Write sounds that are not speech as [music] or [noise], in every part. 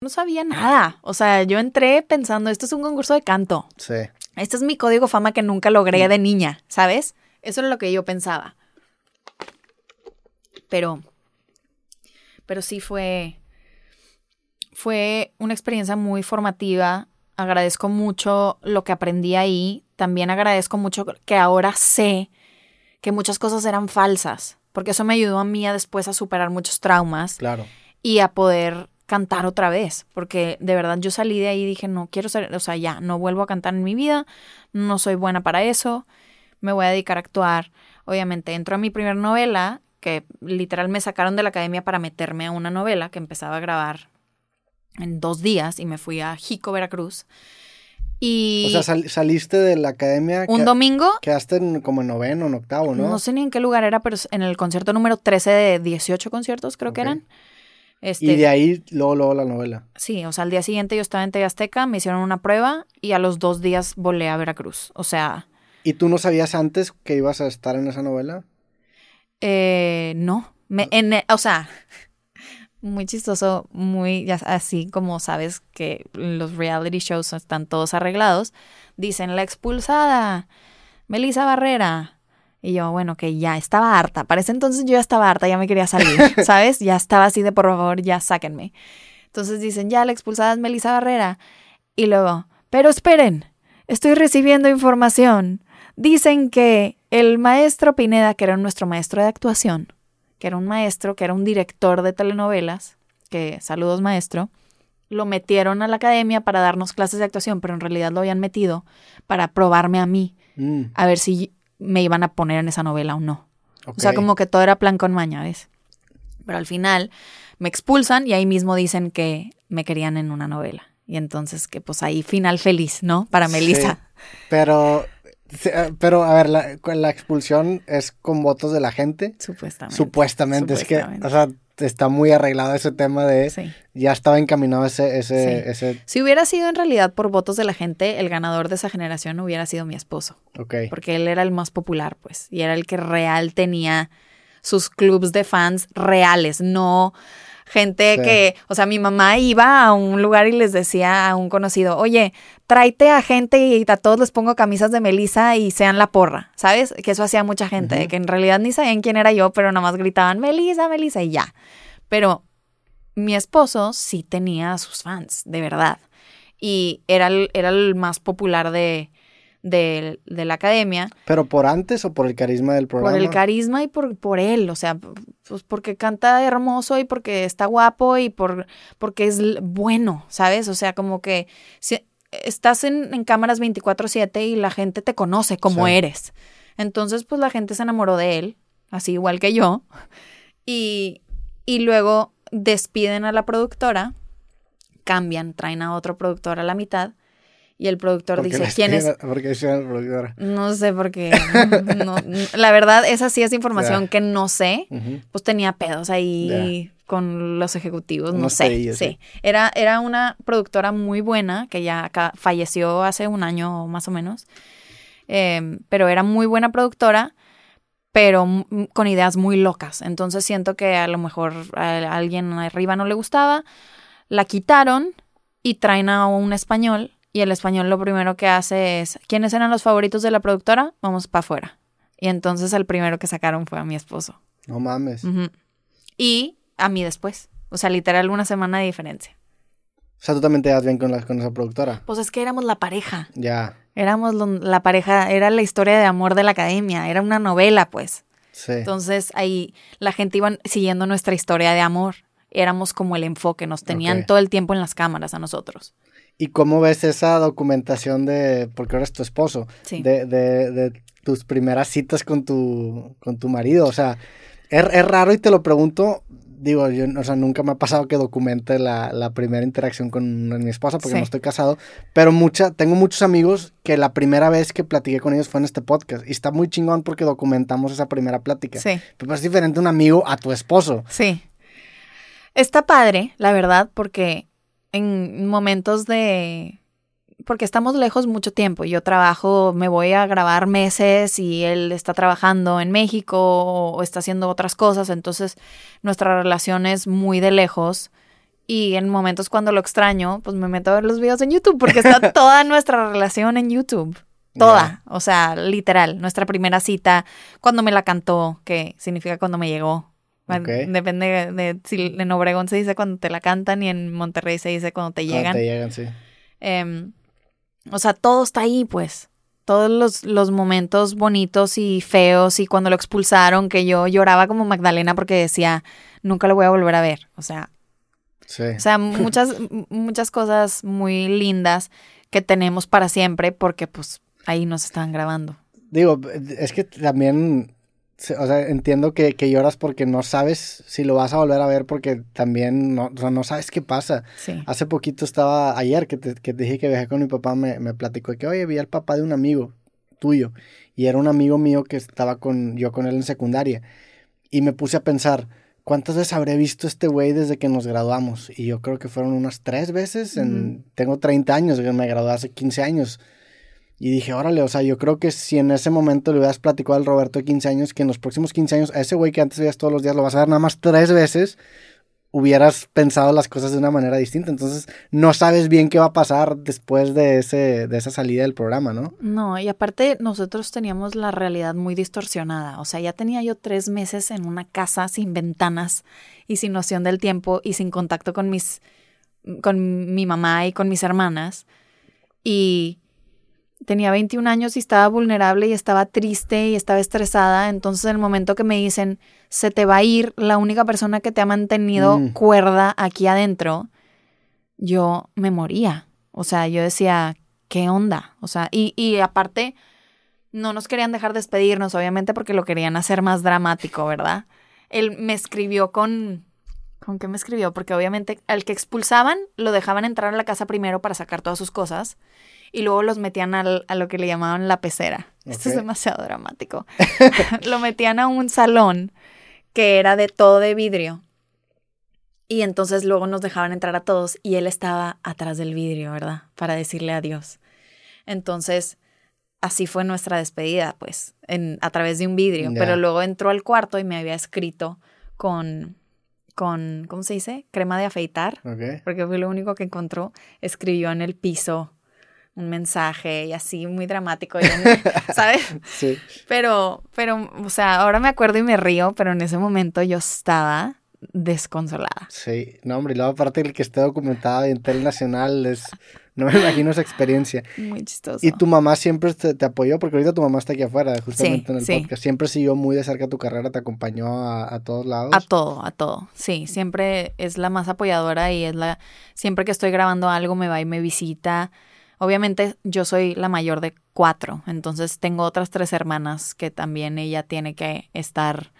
no sabía nada. O sea, yo entré pensando, esto es un concurso de canto. Sí. Este es mi código fama que nunca logré de niña, ¿sabes? Eso era lo que yo pensaba. Pero, pero sí fue, fue una experiencia muy formativa. Agradezco mucho lo que aprendí ahí. También agradezco mucho que ahora sé que muchas cosas eran falsas, porque eso me ayudó a mí a después a superar muchos traumas Claro. y a poder cantar otra vez, porque de verdad yo salí de ahí y dije, no quiero ser, o sea, ya, no vuelvo a cantar en mi vida, no soy buena para eso, me voy a dedicar a actuar. Obviamente entro a mi primera novela, que literal me sacaron de la academia para meterme a una novela que empezaba a grabar en dos días y me fui a Jico, Veracruz. Y O sea, sal- saliste de la academia. un que- domingo, Quedaste en- como en noveno, en octavo, ¿no? ¿no? sé ni en qué lugar era, pero en el concierto número 13 de 18 conciertos creo que eran. Este, Y de ahí, luego, luego la novela. Sí, o sea, al día siguiente yo estaba en TV Azteca, me hicieron una prueba y a los dos días volé a Veracruz. O sea, ¿Y tú no sabías antes que ibas a estar en esa novela? eh, no. Me, en, e- o sea, muy chistoso, muy ya así como sabes que los reality shows están todos arreglados. Dicen la expulsada, Melissa Barrera. Y yo, bueno, que ya estaba harta. Para ese entonces yo ya estaba harta, ya me quería salir, [laughs] ¿sabes? Ya estaba así de por favor, ya sáquenme. Entonces dicen, ya la expulsada es Melissa Barrera. Y luego, pero esperen, estoy recibiendo información. Dicen que el maestro Pineda, que era nuestro maestro de actuación, que era un maestro, que era un director de telenovelas, que saludos maestro, lo metieron a la academia para darnos clases de actuación, pero en realidad lo habían metido para probarme a mí, Mm, a ver si me iban a poner en esa novela o no. O sea, como que todo era plan con maña, ¿ves? Pero al final me expulsan y ahí mismo dicen que me querían en una novela. Y entonces que pues ahí final feliz, ¿no? Para Melissa. Sí, pero, eh, pero, a ver, la, la expulsión es con votos de la gente. Supuestamente. Supuestamente, es que, o sea, está muy arreglado ese tema de, Sí. ya estaba encaminado ese, ese, Sí. ese, Si hubiera sido en realidad por votos de la gente, el ganador de esa generación hubiera sido mi esposo. ok. Porque él era el más popular, pues. Y era el que real tenía sus clubs de fans reales, no gente Sí. que, o sea, mi mamá iba a un lugar y les decía a un conocido, oye, tráete a gente y a todos les pongo camisas de Melissa y sean la porra, ¿sabes? Que eso hacía mucha gente, que en realidad ni sabían quién era yo, pero nada más gritaban Melissa, Melissa y ya. Pero mi esposo sí tenía a sus fans, de verdad. Y era el, era el más popular de, de, de la academia Pero por antes o por el carisma del programa. por el carisma y por, por él, o sea, pues porque canta hermoso y porque está guapo y por, porque es bueno, ¿sabes? O sea, como que si- estás en, en cámaras 24/7 y la gente te conoce como Sí. eres. Entonces, pues la gente se enamoró de él, así igual que yo, y, y luego despiden a la productora, cambian, traen a otro productor a la mitad. Y el productor ¿Por qué dice, ¿quién es? espiga- ¿Por qué hicieron la productora? No sé por qué. no- [laughs] no- la verdad, esa sí es información que no sé. Pues tenía pedos ahí con los ejecutivos, no sé. sí. Era, era una productora muy buena que ya falleció hace un año más o menos. Eh, pero era muy buena productora, pero con ideas muy locas. Entonces siento que a lo mejor a alguien arriba no le gustaba. La quitaron y traen a un español. Y el español lo primero que hace es, ¿quiénes eran los favoritos de la productora? Vamos para afuera. Y entonces el primero que sacaron fue a mi esposo. No mames. Y a mí después. O sea, literal una semana de diferencia. O sea, tú también te das bien con, la, con esa productora. Pues es que éramos la pareja. Ya, Éramos lo- la pareja, era la historia de amor de la academia, era una novela, pues. sí. Entonces ahí la gente iba siguiendo nuestra historia de amor. Éramos como el enfoque, nos tenían todo el tiempo en las cámaras a nosotros. ¿Y cómo ves esa documentación de, porque ahora es tu esposo, Sí. de, de, de tus primeras citas con tu, con tu marido? O sea, es, es raro y te lo pregunto, digo, yo, o sea, nunca me ha pasado que documente la, la primera interacción con mi esposa porque Sí. no estoy casado, pero mucha, tengo muchos amigos que la primera vez que platiqué con ellos fue en este podcast y está muy chingón porque documentamos esa primera plática. Sí. Pero es diferente un amigo a tu esposo. Sí. Está padre, la verdad, porque en momentos de... Porque estamos lejos mucho tiempo. Yo trabajo, me voy a grabar meses y él está trabajando en México o está haciendo otras cosas. Entonces, nuestra relación es muy de lejos Y en momentos cuando lo extraño, pues me meto a ver los videos en YouTube porque está [laughs] toda nuestra relación en YouTube. Toda, o sea, literal, nuestra primera cita, cuando me la cantó, que significa cuando me llegó. Depende de, si en Obregón se dice cuando te la cantan y en Monterrey se dice cuando te llegan. Cuando te llegan, sí. Em, o sea, todo está ahí, pues. Todos los, los, momentos bonitos y feos y cuando lo expulsaron, que yo lloraba como Magdalena porque decía, nunca lo voy a volver a ver. O sea, sí. o sea [laughs] muchas, muchas cosas muy lindas que tenemos para siempre porque pues ahí nos están grabando. Digo, es que también o sea, entiendo que, que, lloras porque no sabes si lo vas a volver a ver porque también no, o sea, no sabes qué pasa. Hace poquito estaba, ayer que te, que te dije que viajé con mi papá, me, me platicó que, oye, vi al papá de un amigo tuyo y era un amigo mío que estaba con, yo con él en secundaria y me puse a pensar, ¿cuántas veces habré visto este güey desde que nos graduamos? Y yo creo que fueron unas tres veces, en, tengo 30 años, me gradué hace 15 años. Y dije, órale, o sea, yo creo que si en ese momento le hubieras platicado al Roberto de 15 años, que en los próximos 15 años, a ese güey que antes veías todos los días, lo vas a ver nada más tres veces, hubieras pensado las cosas de una manera distinta. Entonces, no sabes bien qué va a pasar después de, ese, de esa salida del programa, ¿no? No, y aparte nosotros teníamos la realidad muy distorsionada. O sea, ya tenía yo tres meses en una casa sin ventanas y sin noción del tiempo y sin contacto con mis, con mi mamá y con mis hermanas. Y tenía 21 años y estaba vulnerable y estaba triste y estaba estresada. Entonces, en el momento que me dicen, se te va a ir la única persona que te ha mantenido mm. cuerda aquí adentro, yo me moría. O sea, yo decía, ¿qué onda? O sea, y, y aparte, no nos querían dejar despedirnos, obviamente, porque lo querían hacer más dramático, ¿verdad? Él me escribió con. ¿Con qué me escribió? Porque obviamente al que expulsaban lo dejaban entrar a la casa primero para sacar todas sus cosas y luego los metían a lo que le llamaban la pecera. Esto es demasiado dramático. [laughs] lo metían a un salón que era de todo de vidrio. Y entonces luego nos dejaban entrar a todos y él estaba atrás del vidrio, ¿verdad? Para decirle adiós. Entonces, así fue nuestra despedida, pues, en, a través de un vidrio. Pero luego entró al cuarto y me había escrito con, con, ¿cómo se dice? Crema de afeitar. Porque fue lo único que encontró. Escribió en el piso un mensaje y así muy dramático, [laughs] ¿sabes? Sí. Pero, pero, o sea, ahora me acuerdo y me río, pero en ese momento yo estaba desconsolada. Sí, no, hombre, y luego aparte el que esté documentado en Tele Nacional es, no me imagino esa experiencia. Muy chistoso. Y tu mamá siempre te, apoyó, porque ahorita tu mamá está aquí afuera, justamente en el podcast. Siempre siguió muy de cerca tu carrera, te acompañó a, a, todos lados. A todo, a todo. Sí, siempre es la más apoyadora y es la, siempre que estoy grabando algo me va y me visita. Obviamente yo soy la mayor de cuatro, entonces tengo otras tres hermanas que también ella tiene que estar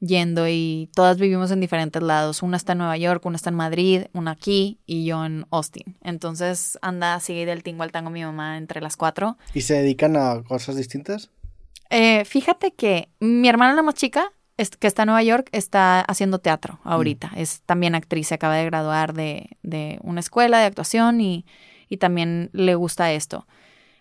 yendo y todas vivimos en diferentes lados. Una está en Nueva York, una está en Madrid, una aquí y yo en Austin. Entonces anda así del tingo al tango mi mamá entre las cuatro. ¿Y se dedican a cosas distintas? Eh, fíjate que mi hermana la más chica, que está en Nueva York, está haciendo teatro ahorita. Mm. Es también actriz, se acaba de graduar de, de una escuela de actuación y y también le gusta esto.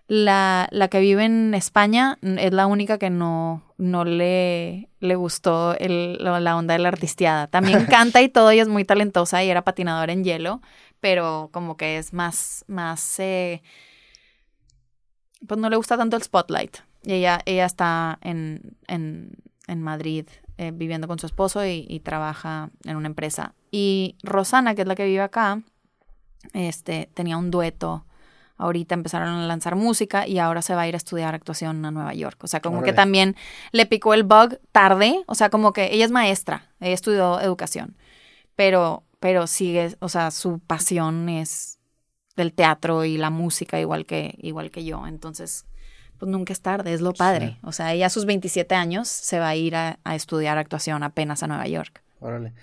La, la que vive en España es la única que no, no le, le gustó el, la onda de la artisteada. También [laughs] canta y todo, ella es muy talentosa y era patinadora en hielo, pero como que es más, más, eh, pues no le gusta tanto el spotlight. Y ella, ella está en, en, en Madrid eh, viviendo con su esposo y, y trabaja en una empresa. Y Rosana, que es la que vive acá, este, tenía un dueto. Ahorita empezaron a lanzar música y ahora se va a ir a estudiar actuación a Nueva York. O sea, como que también le picó el bug tarde. O sea, como que ella es maestra, ella estudió educación. Pero, pero sigue, o sea, su pasión es del teatro y la música igual que, igual que yo. Entonces, pues nunca es tarde, es lo padre. O sea, ella a sus 27 años se va a ir a, estudiar actuación apenas a Nueva York. Órale.